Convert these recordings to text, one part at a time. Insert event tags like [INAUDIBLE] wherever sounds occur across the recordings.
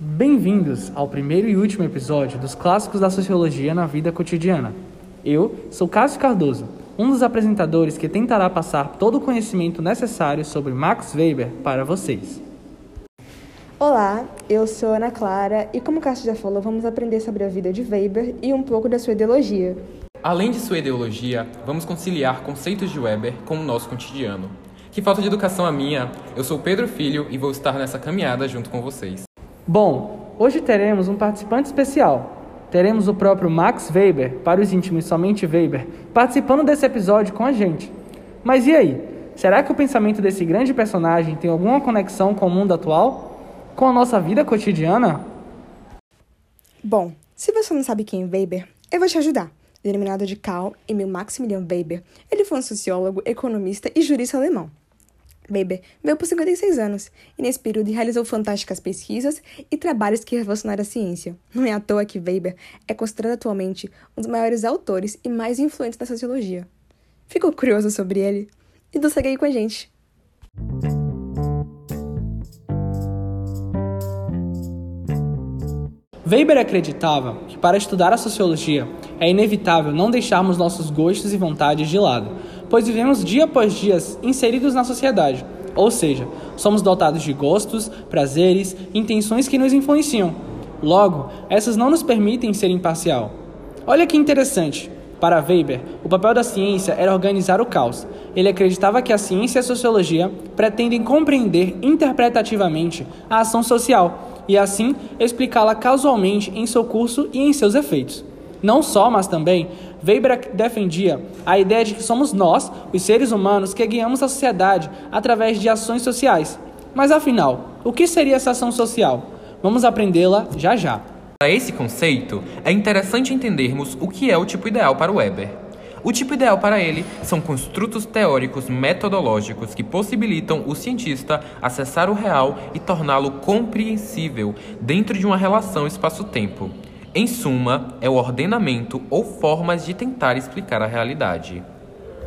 Bem-vindos ao primeiro e último episódio dos Clássicos da Sociologia na Vida Cotidiana. Eu sou Cássio Cardoso, um dos apresentadores que tentará passar todo o conhecimento necessário sobre Max Weber para vocês. Olá, eu sou Ana Clara e, como Cássio já falou, vamos aprender sobre a vida de Weber e um pouco da sua ideologia. Além de sua ideologia, vamos conciliar conceitos de Weber com o nosso cotidiano. Que falta de educação a minha! Eu sou Pedro Filho e vou estar nessa caminhada junto com vocês. Bom, hoje teremos um participante especial. Teremos o próprio Max Weber, para os íntimos somente Weber, participando desse episódio com a gente. Mas e aí? Será que o pensamento desse grande personagem tem alguma conexão com o mundo atual? Com a nossa vida cotidiana? Bom, se você não sabe quem é Weber, eu vou te ajudar denominado de Karl Emil Maximilian Weber. Ele foi um sociólogo, economista e jurista alemão. Weber veio por 56 anos e, nesse período, realizou fantásticas pesquisas e trabalhos que revolucionaram a ciência. Não é à toa que Weber é considerado atualmente um dos maiores autores e mais influentes da sociologia. Ficou curioso sobre ele? Então segue aí com a gente! Weber acreditava que para estudar a sociologia é inevitável não deixarmos nossos gostos e vontades de lado, pois vivemos dia após dia inseridos na sociedade, ou seja, somos dotados de gostos, prazeres, intenções que nos influenciam. Logo, essas não nos permitem ser imparcial. Olha que interessante. Para Weber, o papel da ciência era organizar o caos. Ele acreditava que a ciência e a sociologia pretendem compreender interpretativamente a ação social e assim explicá-la casualmente em seu curso e em seus efeitos. Não só, mas também, Weber defendia a ideia de que somos nós, os seres humanos, que guiamos a sociedade através de ações sociais. Mas afinal, o que seria essa ação social? Vamos aprendê-la já já. Para esse conceito, é interessante entendermos o que é o tipo ideal para Weber. O tipo ideal para ele são construtos teóricos metodológicos que possibilitam o cientista acessar o real e torná-lo compreensível dentro de uma relação espaço-tempo. Em suma, é o ordenamento ou formas de tentar explicar a realidade.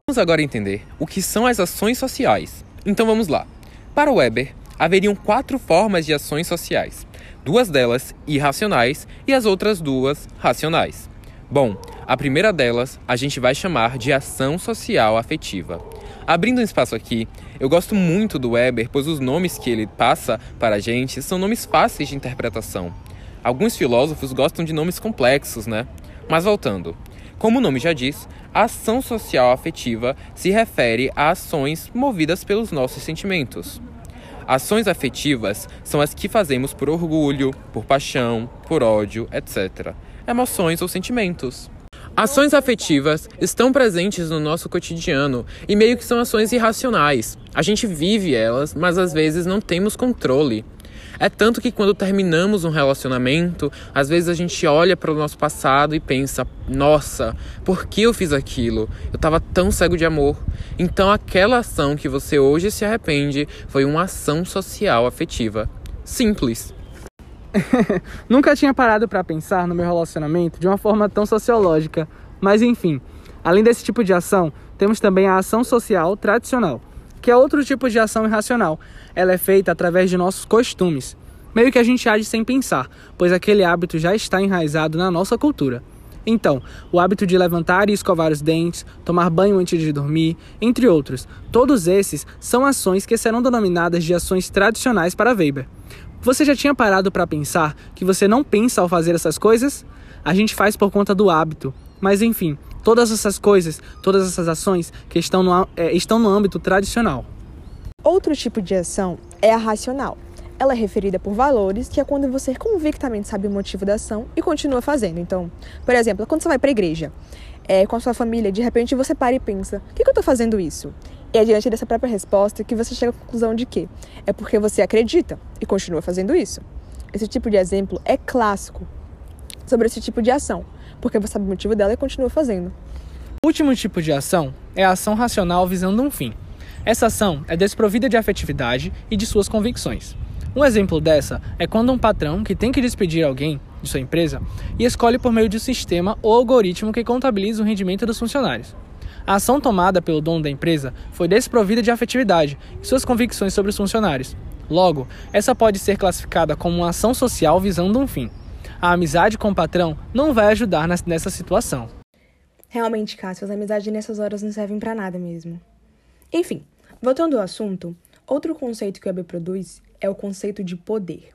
Vamos agora entender o que são as ações sociais. Então vamos lá. Para Weber, haveriam quatro formas de ações sociais. Duas delas irracionais e as outras duas racionais. Bom, a primeira delas a gente vai chamar de ação social afetiva. Abrindo um espaço aqui, eu gosto muito do Weber, pois os nomes que ele passa para a gente são nomes fáceis de interpretação. Alguns filósofos gostam de nomes complexos, né? Mas voltando. Como o nome já diz, a ação social afetiva se refere a ações movidas pelos nossos sentimentos. Ações afetivas são as que fazemos por orgulho, por paixão, por ódio, etc emoções ou sentimentos. Ações afetivas estão presentes no nosso cotidiano e meio que são ações irracionais. A gente vive elas, mas às vezes não temos controle. É tanto que quando terminamos um relacionamento, às vezes a gente olha para o nosso passado e pensa: nossa, por que eu fiz aquilo? Eu estava tão cego de amor. Então, aquela ação que você hoje se arrepende foi uma ação social afetiva. Simples. [LAUGHS] Nunca tinha parado para pensar no meu relacionamento de uma forma tão sociológica, mas enfim, além desse tipo de ação, temos também a ação social tradicional, que é outro tipo de ação irracional. Ela é feita através de nossos costumes, meio que a gente age sem pensar, pois aquele hábito já está enraizado na nossa cultura. Então, o hábito de levantar e escovar os dentes, tomar banho antes de dormir, entre outros, todos esses são ações que serão denominadas de ações tradicionais para Weber. Você já tinha parado para pensar que você não pensa ao fazer essas coisas? A gente faz por conta do hábito. Mas enfim, todas essas coisas, todas essas ações que estão no, é, estão no âmbito tradicional. Outro tipo de ação é a racional. Ela é referida por valores, que é quando você convictamente sabe o motivo da ação e continua fazendo. Então, por exemplo, quando você vai para a igreja é, com a sua família, de repente você para e pensa: por que, que eu estou fazendo isso? E é diante dessa própria resposta que você chega à conclusão de que é porque você acredita e continua fazendo isso. Esse tipo de exemplo é clássico sobre esse tipo de ação, porque você sabe o motivo dela e continua fazendo. O último tipo de ação é a ação racional visando um fim. Essa ação é desprovida de afetividade e de suas convicções. Um exemplo dessa é quando um patrão que tem que despedir alguém de sua empresa e escolhe por meio de um sistema ou algoritmo que contabiliza o rendimento dos funcionários. A ação tomada pelo dono da empresa foi desprovida de afetividade e suas convicções sobre os funcionários. Logo, essa pode ser classificada como uma ação social visando um fim. A amizade com o patrão não vai ajudar nessa situação. Realmente, Cássio, as amizades nessas horas não servem para nada mesmo. Enfim, voltando ao assunto, outro conceito que o Weber produz é o conceito de poder.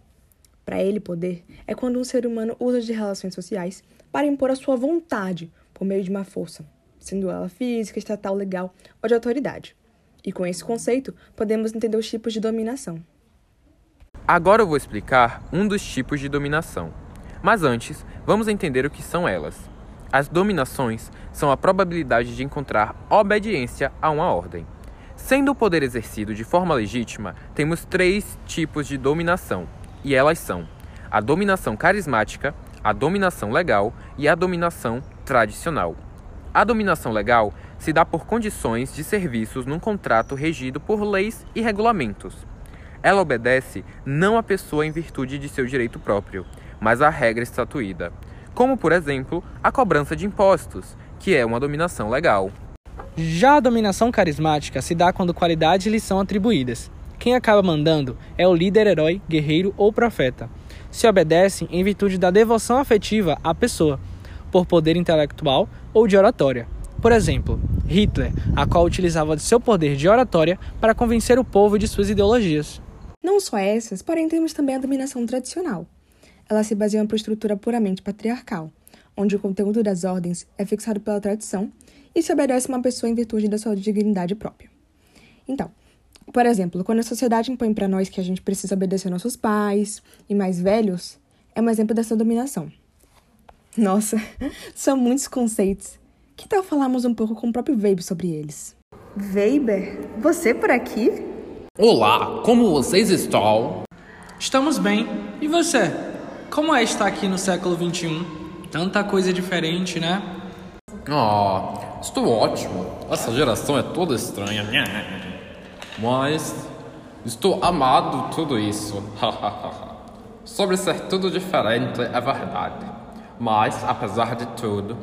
Para ele, poder é quando um ser humano usa de relações sociais para impor a sua vontade por meio de uma força, sendo ela física, estatal, legal ou de autoridade. E com esse conceito, podemos entender os tipos de dominação. Agora eu vou explicar um dos tipos de dominação. Mas antes, vamos entender o que são elas. As dominações são a probabilidade de encontrar obediência a uma ordem. Sendo o poder exercido de forma legítima, temos três tipos de dominação, e elas são a dominação carismática, a dominação legal e a dominação tradicional. A dominação legal se dá por condições de serviços num contrato regido por leis e regulamentos. Ela obedece não à pessoa em virtude de seu direito próprio, mas à regra estatuída, como, por exemplo, a cobrança de impostos, que é uma dominação legal. Já a dominação carismática se dá quando qualidades lhe são atribuídas. Quem acaba mandando é o líder, herói, guerreiro ou profeta. Se obedece em virtude da devoção afetiva à pessoa, por poder intelectual ou de oratória. Por exemplo, Hitler, a qual utilizava seu poder de oratória para convencer o povo de suas ideologias. Não só essas, porém temos também a dominação tradicional. Ela se baseia em uma estrutura puramente patriarcal, onde o conteúdo das ordens é fixado pela tradição e se obedece uma pessoa em virtude da sua dignidade própria. Então, por exemplo, quando a sociedade impõe para nós que a gente precisa obedecer nossos pais e mais velhos, é um exemplo dessa dominação. Nossa, [LAUGHS] são muitos conceitos. Que tal falarmos um pouco com o próprio Weber sobre eles? Weber, você por aqui? Olá, como vocês estão? Estamos bem. E você? Como é estar aqui no século XXI? Tanta coisa diferente, né? Ah, estou ótimo. Essa geração é toda estranha. [LAUGHS] Mas estou amado tudo isso. [LAUGHS] Sobre ser tudo diferente é verdade. Mas, apesar de tudo,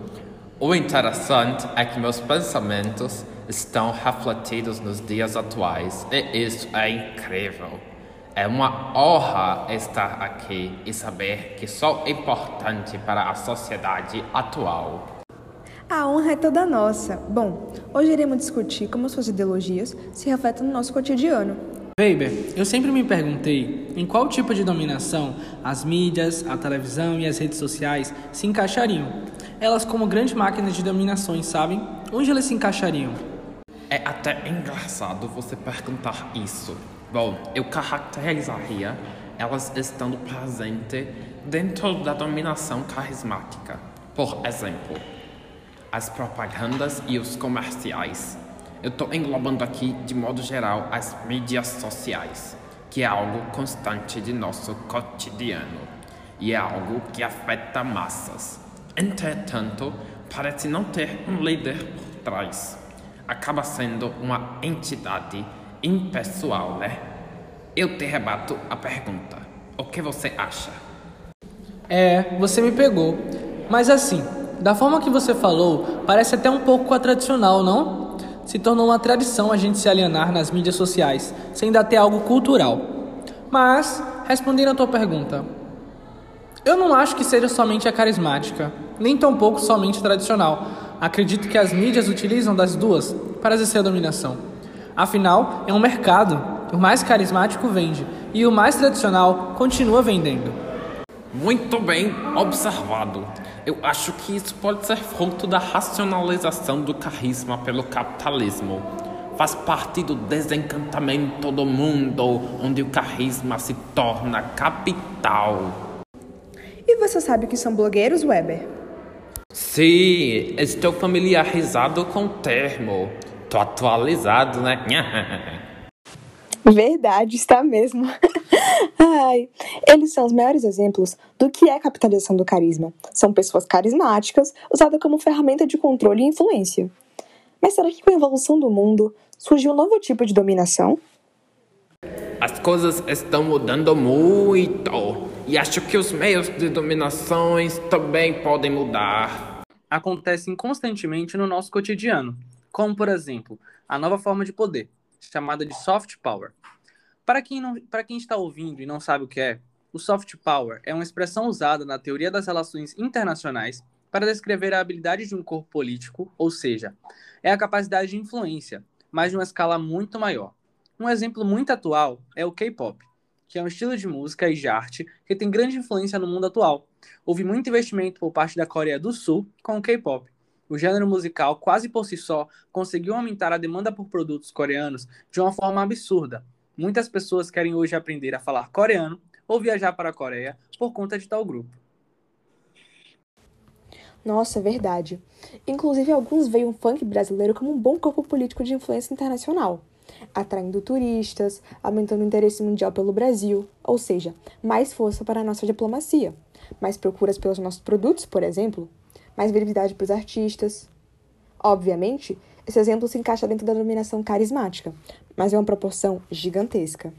o interessante é que meus pensamentos estão refletidos nos dias atuais e isso é incrível. É uma honra estar aqui e saber que sou importante para a sociedade atual. A honra é toda nossa. Bom, hoje iremos discutir como suas ideologias se refletem no nosso cotidiano. Weber, eu sempre me perguntei em qual tipo de dominação as mídias, a televisão e as redes sociais se encaixariam. Elas como grandes máquinas de dominações, sabem? Onde elas se encaixariam? É até engraçado você perguntar isso. Bom, eu caracterizaria elas estando presentes dentro da dominação carismática. Por exemplo, as propagandas e os comerciais. Eu estou englobando aqui, de modo geral, as mídias sociais, que é algo constante de nosso cotidiano e é algo que afeta massas. Entretanto, parece não ter um líder por trás acaba sendo uma entidade impessoal, né? Eu te rebato a pergunta. O que você acha? É, você me pegou. Mas assim, da forma que você falou, parece até um pouco a tradicional, não? Se tornou uma tradição a gente se alienar nas mídias sociais, sem dar até algo cultural. Mas, respondendo a tua pergunta, eu não acho que seja somente a carismática, nem tampouco somente tradicional. Acredito que as mídias utilizam das duas para exercer a dominação. Afinal, é um mercado. O mais carismático vende e o mais tradicional continua vendendo. Muito bem observado. Eu acho que isso pode ser fruto da racionalização do carisma pelo capitalismo. Faz parte do desencantamento do mundo, onde o carisma se torna capital. E você sabe o que são blogueiros, Weber? Sim, estou familiarizado com o termo. Tô atualizado, né? [LAUGHS] Verdade, está mesmo. [LAUGHS] Ai, eles são os maiores exemplos do que é a capitalização do carisma. São pessoas carismáticas, usadas como ferramenta de controle e influência. Mas será que com a evolução do mundo surgiu um novo tipo de dominação? As coisas estão mudando muito e acho que os meios de dominações também podem mudar. Acontecem constantemente no nosso cotidiano. como, por exemplo, a nova forma de poder, chamada de soft power. Para quem, não, para quem está ouvindo e não sabe o que é, o soft power é uma expressão usada na teoria das relações internacionais para descrever a habilidade de um corpo político, ou seja, é a capacidade de influência, mas de uma escala muito maior. Um exemplo muito atual é o K-pop, que é um estilo de música e de arte que tem grande influência no mundo atual. Houve muito investimento por parte da Coreia do Sul com o K-pop. O gênero musical, quase por si só, conseguiu aumentar a demanda por produtos coreanos de uma forma absurda. Muitas pessoas querem hoje aprender a falar coreano ou viajar para a Coreia por conta de tal grupo. Nossa, é verdade. Inclusive, alguns veem o funk brasileiro como um bom corpo político de influência internacional atraindo turistas, aumentando o interesse mundial pelo Brasil, ou seja, mais força para a nossa diplomacia, mais procuras pelos nossos produtos, por exemplo, mais visibilidade para os artistas. Obviamente, esse exemplo se encaixa dentro da dominação carismática, mas é uma proporção gigantesca.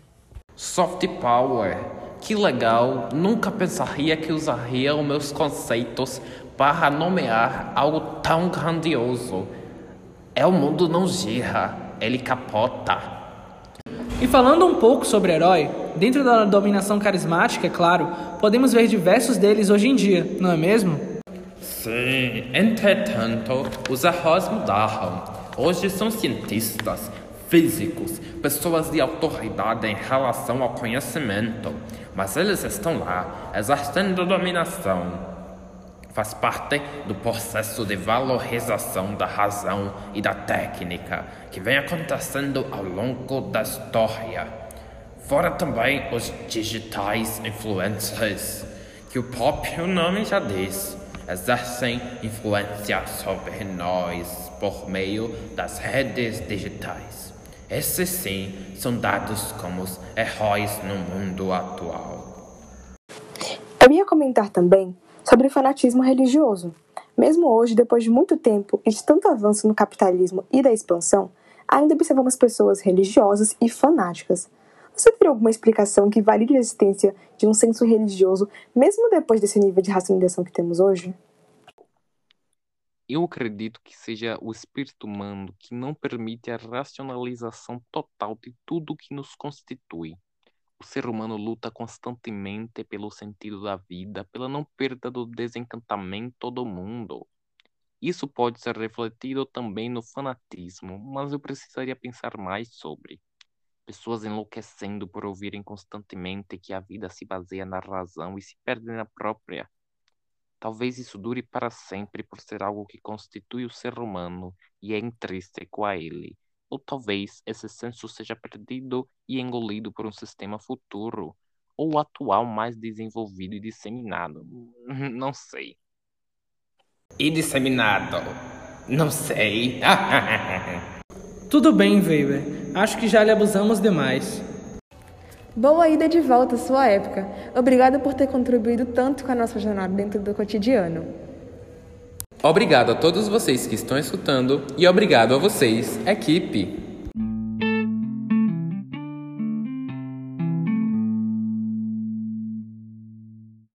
Soft power. Que legal! Nunca pensaria que usaria os meus conceitos para nomear algo tão grandioso. É o mundo não gira ele capota. E falando um pouco sobre herói, dentro da dominação carismática, é claro, podemos ver diversos deles hoje em dia, não é mesmo? Sim, entretanto, os heróis mudaram. Hoje são cientistas, físicos, pessoas de autoridade em relação ao conhecimento, mas eles estão lá, exercendo dominação faz parte do processo de valorização da razão e da técnica que vem acontecendo ao longo da história. Fora também os digitais influencers, que o próprio nome já diz, exercem influência sobre nós por meio das redes digitais. Esses sim são dados como os heróis no mundo atual. Eu ia comentar também sobre fanatismo religioso. Mesmo hoje, depois de muito tempo e de tanto avanço no capitalismo e da expansão, ainda observamos pessoas religiosas e fanáticas. Você teria alguma explicação que valide a existência de um senso religioso, mesmo depois desse nível de racionalização que temos hoje? Eu acredito que seja o espírito humano que não permite a racionalização total de tudo que nos constitui. O ser humano luta constantemente pelo sentido da vida, pela não perda do desencantamento do mundo. Isso pode ser refletido também no fanatismo, mas eu precisaria pensar mais sobre. Pessoas enlouquecendo por ouvirem constantemente que a vida se baseia na razão e se perdem na própria. Talvez isso dure para sempre por ser algo que constitui o ser humano e é intrínseco a ele ou talvez esse senso seja perdido e engolido por um sistema futuro, ou atual mais desenvolvido e disseminado. [LAUGHS] Não sei. E disseminado? Não sei. [LAUGHS] Tudo bem, Weber. Acho que já lhe abusamos demais. Boa ida de volta à sua época. Obrigada por ter contribuído tanto com a nossa jornada dentro do cotidiano. Obrigado a todos vocês que estão escutando e obrigado a vocês, equipe!